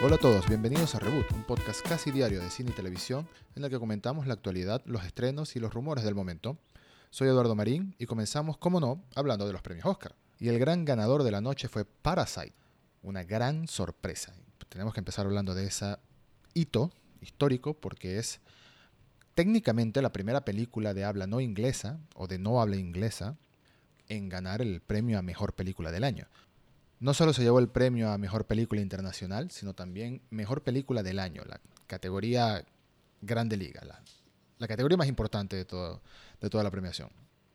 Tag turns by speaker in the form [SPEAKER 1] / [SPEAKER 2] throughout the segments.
[SPEAKER 1] Hola a todos, bienvenidos a Reboot, un podcast casi diario de cine y televisión en el que comentamos la actualidad, los estrenos y los rumores del momento. Soy Eduardo Marín y comenzamos, como no, hablando de los premios Oscar. Y el gran ganador de la noche fue Parasite, una gran sorpresa. Tenemos que empezar hablando de ese hito histórico porque es técnicamente la primera película de habla no inglesa o de no habla inglesa en ganar el premio a mejor película del año. No solo se llevó el premio a Mejor Película Internacional, sino también Mejor Película del Año, la categoría Grande Liga, la, categoría más importante de toda la premiación.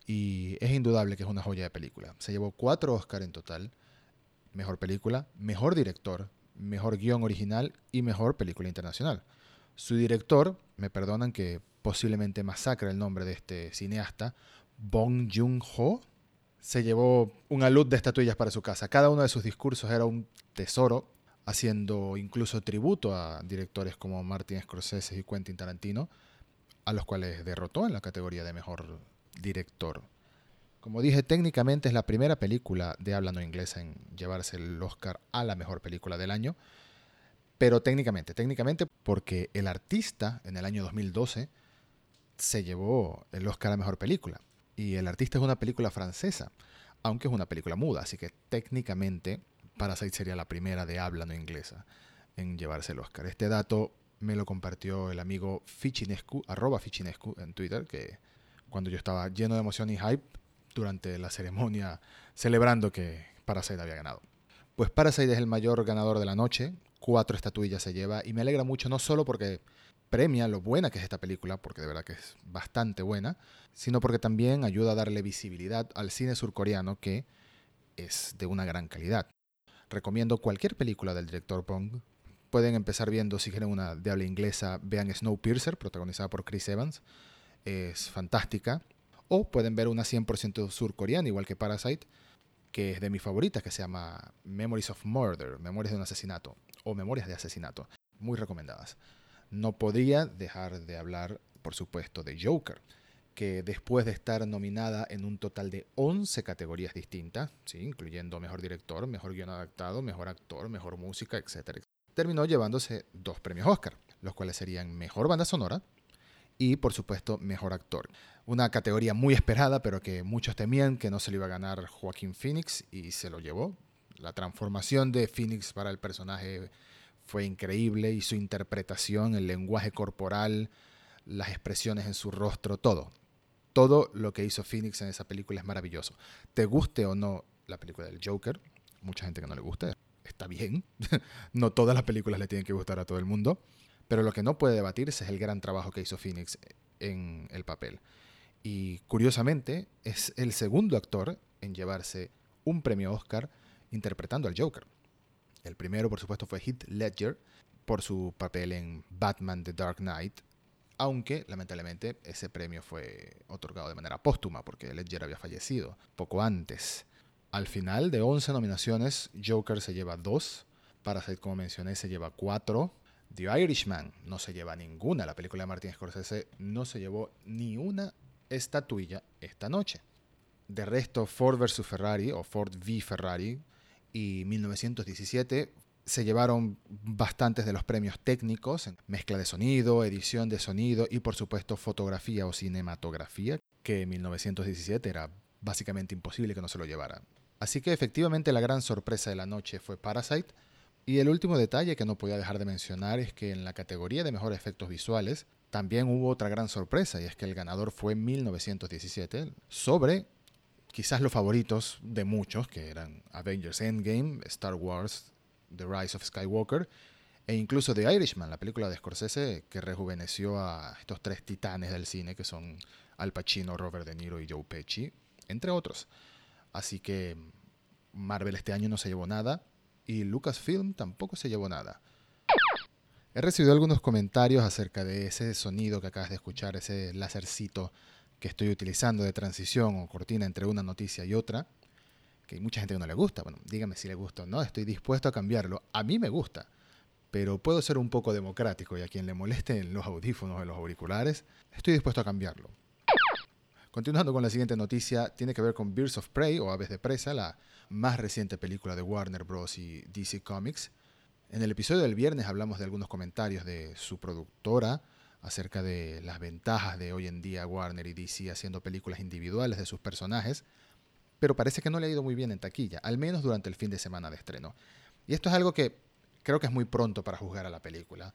[SPEAKER 1] Y es indudable que es una joya de película. Se llevó cuatro Oscars en total. Mejor película, mejor director, mejor guion original y mejor película internacional. Su director, me perdonan que posiblemente masacre el nombre de este cineasta, Bong Joon-ho, se llevó una luz de estatuillas para su casa. Cada uno de sus discursos era un tesoro, haciendo incluso tributo a directores como Martin Scorsese y Quentin Tarantino, a los cuales derrotó en la categoría de mejor director. Como dije, técnicamente es la primera película de habla no inglesa en llevarse el Oscar a la mejor película del año, pero técnicamente, técnicamente porque el artista en el año 2012 se llevó el Oscar a mejor película. Y El artista es una película francesa, aunque es una película muda, así que técnicamente Parasite sería la primera de habla no inglesa en llevarse el Oscar. Este dato me lo compartió el amigo Fichinescu, arroba Fichinescu en Twitter, que cuando yo estaba lleno de emoción y hype durante la ceremonia celebrando que Parasite había ganado. Pues Parasite es el mayor ganador de la noche, cuatro estatuillas se lleva y me alegra mucho no solo porque premia lo buena que es esta película, porque de verdad que es bastante buena, sino porque también ayuda a darle visibilidad al cine surcoreano que es de una gran calidad. Recomiendo cualquier película del director Pong. Pueden empezar viendo, si quieren una de habla inglesa, vean Snowpiercer, protagonizada por Chris Evans. Es fantástica. O pueden ver una 100% surcoreana, igual que Parasite, que es de mis favoritas, que se llama Memories of Murder, Memorias de un asesinato, o Memorias de asesinato. Muy recomendadas no podría dejar de hablar, por supuesto, de Joker, que después de estar nominada en un total de 11 categorías distintas, ¿sí? incluyendo mejor director, mejor guion adaptado, mejor actor, mejor música, etc., terminó llevándose dos premios Oscar, los cuales serían mejor banda sonora y, por supuesto, mejor actor. Una categoría muy esperada, pero que muchos temían que no se le iba a ganar Joaquín Phoenix y se lo llevó. La transformación de Phoenix para el personaje fue increíble y su interpretación, el lenguaje corporal, las expresiones en su rostro, todo. Todo lo que hizo Phoenix en esa película es maravilloso. Te guste o no la película del Joker, mucha gente que no le gusta, está bien. no todas las películas le tienen que gustar a todo el mundo. Pero lo que no puede debatirse es el gran trabajo que hizo Phoenix en el papel. Y curiosamente es el segundo actor en llevarse un premio Oscar interpretando al Joker. El primero, por supuesto, fue Heath Ledger por su papel en Batman The Dark Knight, aunque lamentablemente ese premio fue otorgado de manera póstuma porque Ledger había fallecido poco antes. Al final de 11 nominaciones, Joker se lleva 2, Parasite, como mencioné, se lleva 4, The Irishman no se lleva ninguna, la película de Martin Scorsese no se llevó ni una estatuilla esta noche. De resto, Ford vs. Ferrari o Ford v Ferrari y 1917 se llevaron bastantes de los premios técnicos, mezcla de sonido, edición de sonido y por supuesto fotografía o cinematografía, que en 1917 era básicamente imposible que no se lo llevaran. Así que efectivamente la gran sorpresa de la noche fue Parasite. Y el último detalle que no podía dejar de mencionar es que en la categoría de mejores efectos visuales también hubo otra gran sorpresa y es que el ganador fue 1917 sobre quizás los favoritos de muchos, que eran Avengers Endgame, Star Wars, The Rise of Skywalker, e incluso The Irishman, la película de Scorsese que rejuveneció a estos tres titanes del cine, que son Al Pacino, Robert De Niro y Joe Pesci, entre otros. Así que Marvel este año no se llevó nada y Lucasfilm tampoco se llevó nada. He recibido algunos comentarios acerca de ese sonido que acabas de escuchar, ese lásercito que estoy utilizando de transición o cortina entre una noticia y otra, que mucha gente no le gusta. Bueno, dígame si le gusta o no, estoy dispuesto a cambiarlo. A mí me gusta, pero puedo ser un poco democrático y a quien le molesten los audífonos o los auriculares, estoy dispuesto a cambiarlo. Continuando con la siguiente noticia, tiene que ver con Birds of Prey o Aves de Presa, la más reciente película de Warner Bros. y DC Comics, En el episodio del viernes hablamos de algunos comentarios de su productora acerca de las ventajas de hoy en día Warner y DC haciendo películas individuales de sus personajes, pero parece que no le ha ido muy bien en taquilla, al menos durante el fin de semana de estreno. Y esto es algo que creo que es muy pronto para juzgar a la película,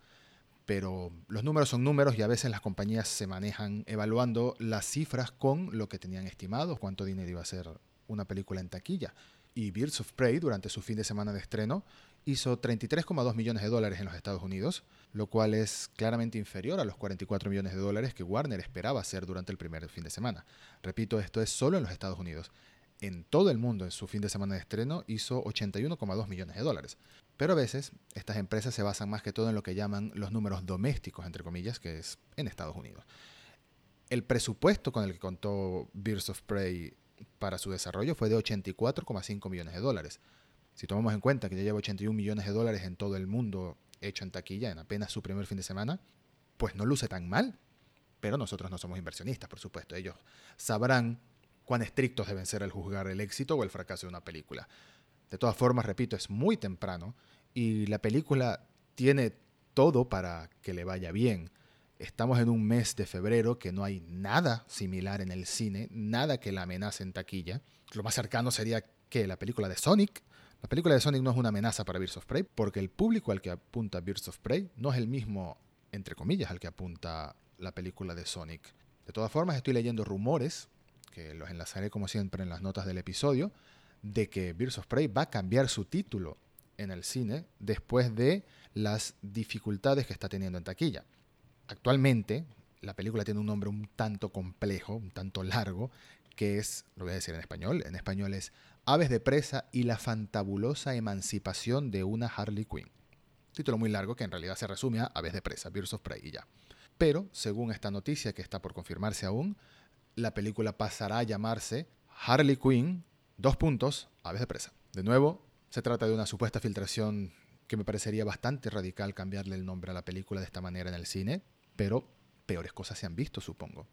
[SPEAKER 1] pero los números son números y a veces las compañías se manejan evaluando las cifras con lo que tenían estimado, cuánto dinero iba a ser una película en taquilla. Y Birds of Prey, durante su fin de semana de estreno, hizo 33,2 millones de dólares en los Estados Unidos, lo cual es claramente inferior a los 44 millones de dólares que Warner esperaba hacer durante el primer fin de semana. Repito, esto es solo en los Estados Unidos. En todo el mundo, en su fin de semana de estreno, hizo 81,2 millones de dólares. Pero a veces, estas empresas se basan más que todo en lo que llaman los números domésticos, entre comillas, que es en Estados Unidos. El presupuesto con el que contó Birds of Prey para su desarrollo fue de 84,5 millones de dólares. Si tomamos en cuenta que ya lleva 81 millones de dólares en todo el mundo hecho en taquilla en apenas su primer fin de semana, pues no luce tan mal. Pero nosotros no somos inversionistas, por supuesto. Ellos sabrán cuán estrictos deben ser al juzgar el éxito o el fracaso de una película. De todas formas, repito, es muy temprano y la película tiene todo para que le vaya bien. Estamos en un mes de febrero que no hay nada similar en el cine, nada que la amenace en taquilla. Lo más cercano sería que la película de Sonic, la película de Sonic no es una amenaza para Birds of Prey, porque el público al que apunta Birds of Prey no es el mismo, entre comillas, al que apunta la película de Sonic. De todas formas, estoy leyendo rumores, que los enlazaré como siempre en las notas del episodio, de que Birds of Prey va a cambiar su título en el cine después de las dificultades que está teniendo en taquilla. Actualmente, la película tiene un nombre un tanto complejo, un tanto largo, que es, lo voy a decir en español, en español es Aves de presa y la fantabulosa emancipación de una Harley Quinn. Título muy largo que en realidad se resume a Aves de presa, Birds of Prey y ya. Pero, según esta noticia que está por confirmarse aún, la película pasará a llamarse Harley Quinn, dos puntos, Aves de presa. De nuevo, se trata de una supuesta filtración que me parecería bastante radical cambiarle el nombre a la película de esta manera en el cine, pero peores cosas se han visto, supongo.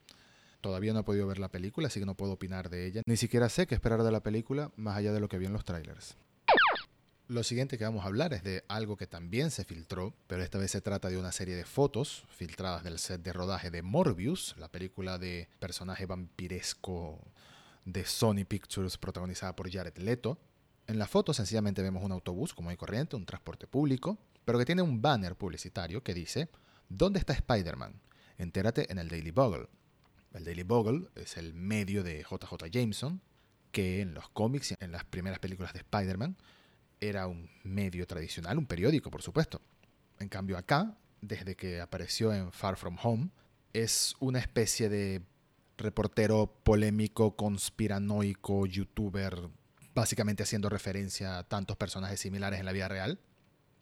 [SPEAKER 1] Todavía no he podido ver la película, así que no puedo opinar de ella. Ni siquiera sé qué esperar de la película, más allá de lo que vi en los trailers. Lo siguiente que vamos a hablar es de algo que también se filtró, pero esta vez se trata de una serie de fotos filtradas del set de rodaje de Morbius, la película de personaje vampiresco de Sony Pictures protagonizada por Jared Leto. En la foto sencillamente vemos un autobús como hay corriente, un transporte público, pero que tiene un banner publicitario que dice, ¿Dónde está Spider-Man? Entérate en el Daily Bugle. El Daily Bugle es el medio de JJ Jameson, que en los cómics y en las primeras películas de Spider-Man era un medio tradicional, un periódico, por supuesto. En cambio acá, desde que apareció en Far From Home, es una especie de reportero polémico, conspiranoico, youtuber, básicamente haciendo referencia a tantos personajes similares en la vida real.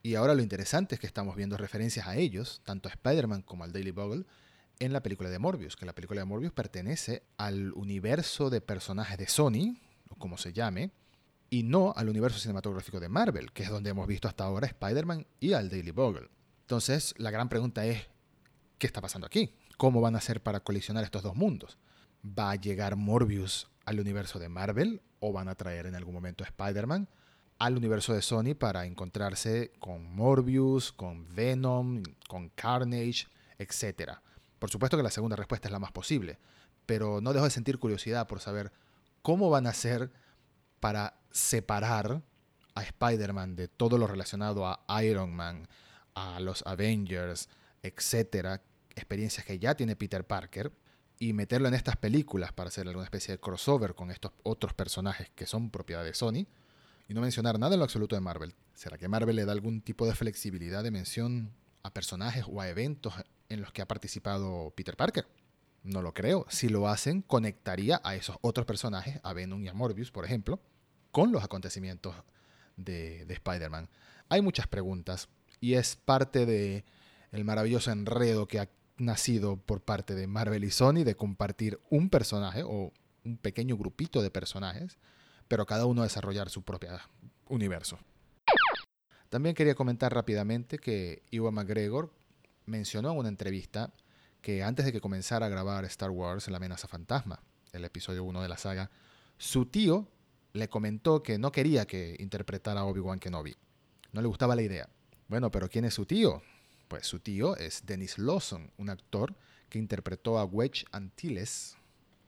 [SPEAKER 1] Y ahora lo interesante es que estamos viendo referencias a ellos, tanto a Spider-Man como al Daily Bugle, en la película de Morbius, que la película de Morbius pertenece al universo de personajes de Sony, o como se llame, y no al universo cinematográfico de Marvel, que es donde hemos visto hasta ahora Spider-Man y al Daily Bugle. Entonces, la gran pregunta es, ¿qué está pasando aquí? ¿Cómo van a hacer para colisionar estos dos mundos? ¿Va a llegar Morbius al universo de Marvel o van a traer en algún momento a Spider-Man al universo de Sony para encontrarse con Morbius, con Venom, con Carnage, etcétera? Por supuesto que la segunda respuesta es la más posible, pero no dejo de sentir curiosidad por saber cómo van a hacer para separar a Spider-Man de todo lo relacionado a Iron Man, a los Avengers, etcétera, experiencias que ya tiene Peter Parker, y meterlo en estas películas para hacer alguna especie de crossover con estos otros personajes que son propiedad de Sony, y no mencionar nada en lo absoluto de Marvel. ¿Será que Marvel le da algún tipo de flexibilidad de mención a personajes o a eventos en los que ha participado Peter Parker. No lo creo. Si lo hacen, conectaría a esos otros personajes, a Venom y a Morbius, por ejemplo, con los acontecimientos de, Spider-Man. Hay muchas preguntas y es parte de el maravilloso enredo que ha nacido por parte de Marvel y Sony de compartir un personaje o un pequeño grupito de personajes, pero cada uno desarrollar su propio universo. También quería comentar rápidamente que Iwan McGregor mencionó en una entrevista que antes de que comenzara a grabar Star Wars La amenaza fantasma, el episodio 1 de la saga, su tío le comentó que no quería que interpretara a Obi-Wan Kenobi. No le gustaba la idea. Bueno, pero ¿quién es su tío? Pues su tío es Dennis Lawson, un actor que interpretó a Wedge Antilles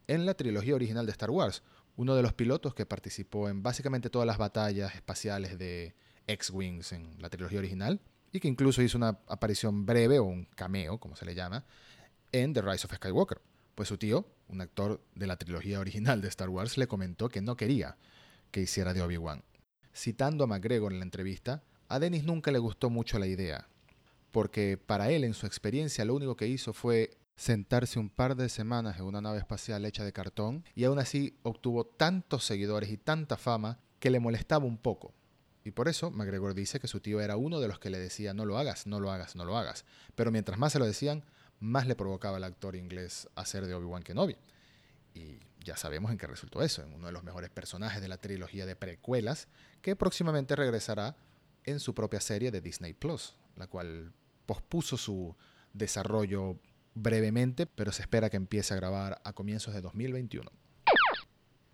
[SPEAKER 1] en la trilogía original de Star Wars, uno de los pilotos que participó en básicamente todas las batallas espaciales de X-Wings en la trilogía original y que incluso hizo una aparición breve o un cameo, como se le llama, en The Rise of Skywalker. Pues su tío, un actor de la trilogía original de Star Wars, le comentó que no quería que hiciera de Obi-Wan. Citando a McGregor en la entrevista, a Dennis nunca le gustó mucho la idea, porque para él en su experiencia lo único que hizo fue sentarse un par de semanas en una nave espacial hecha de cartón y aún así obtuvo tantos seguidores y tanta fama que le molestaba un poco. Y por eso McGregor dice que su tío era uno de los que le decía no lo hagas, no lo hagas, no lo hagas. Pero mientras más se lo decían, más le provocaba al actor inglés hacer de Obi-Wan Kenobi. Y ya sabemos en qué resultó eso, en uno de los mejores personajes de la trilogía de precuelas, que próximamente regresará en su propia serie de Disney Plus, la cual pospuso su desarrollo brevemente, pero se espera que empiece a grabar a comienzos de 2021.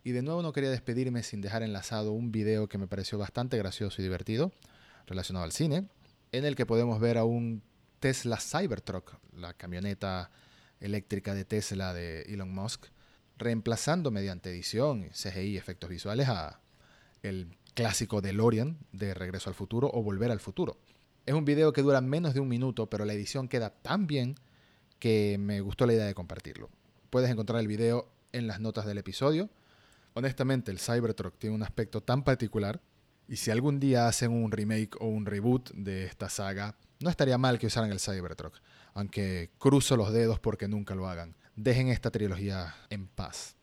[SPEAKER 1] Y de nuevo no quería despedirme sin dejar enlazado un video que me pareció bastante gracioso y divertido, relacionado al cine, en el que podemos ver a un Tesla Cybertruck, la camioneta eléctrica de Tesla de Elon Musk, reemplazando mediante edición, CGI efectos visuales a el clásico DeLorean de Regreso al Futuro o Volver al Futuro. Es un video que dura menos de un minuto, pero la edición queda tan bien que me gustó la idea de compartirlo. Puedes encontrar el video en las notas del episodio. Honestamente, el Cybertruck tiene un aspecto tan particular y si algún día hacen un remake o un reboot de esta saga, no estaría mal que usaran el Cybertruck, aunque cruzo los dedos porque nunca lo hagan. Dejen esta trilogía en paz.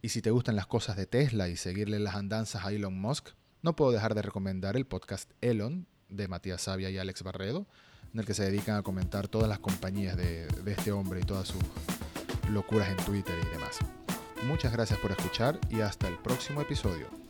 [SPEAKER 1] Y si te gustan las cosas de Tesla y seguirle las andanzas a Elon Musk, no puedo dejar de recomendar el podcast Elon de Matías Sabia y Alex Barredo, en el que se dedican a comentar todas las compañías de, de este hombre y todas sus locuras en Twitter y demás. Muchas gracias por escuchar y hasta el próximo episodio.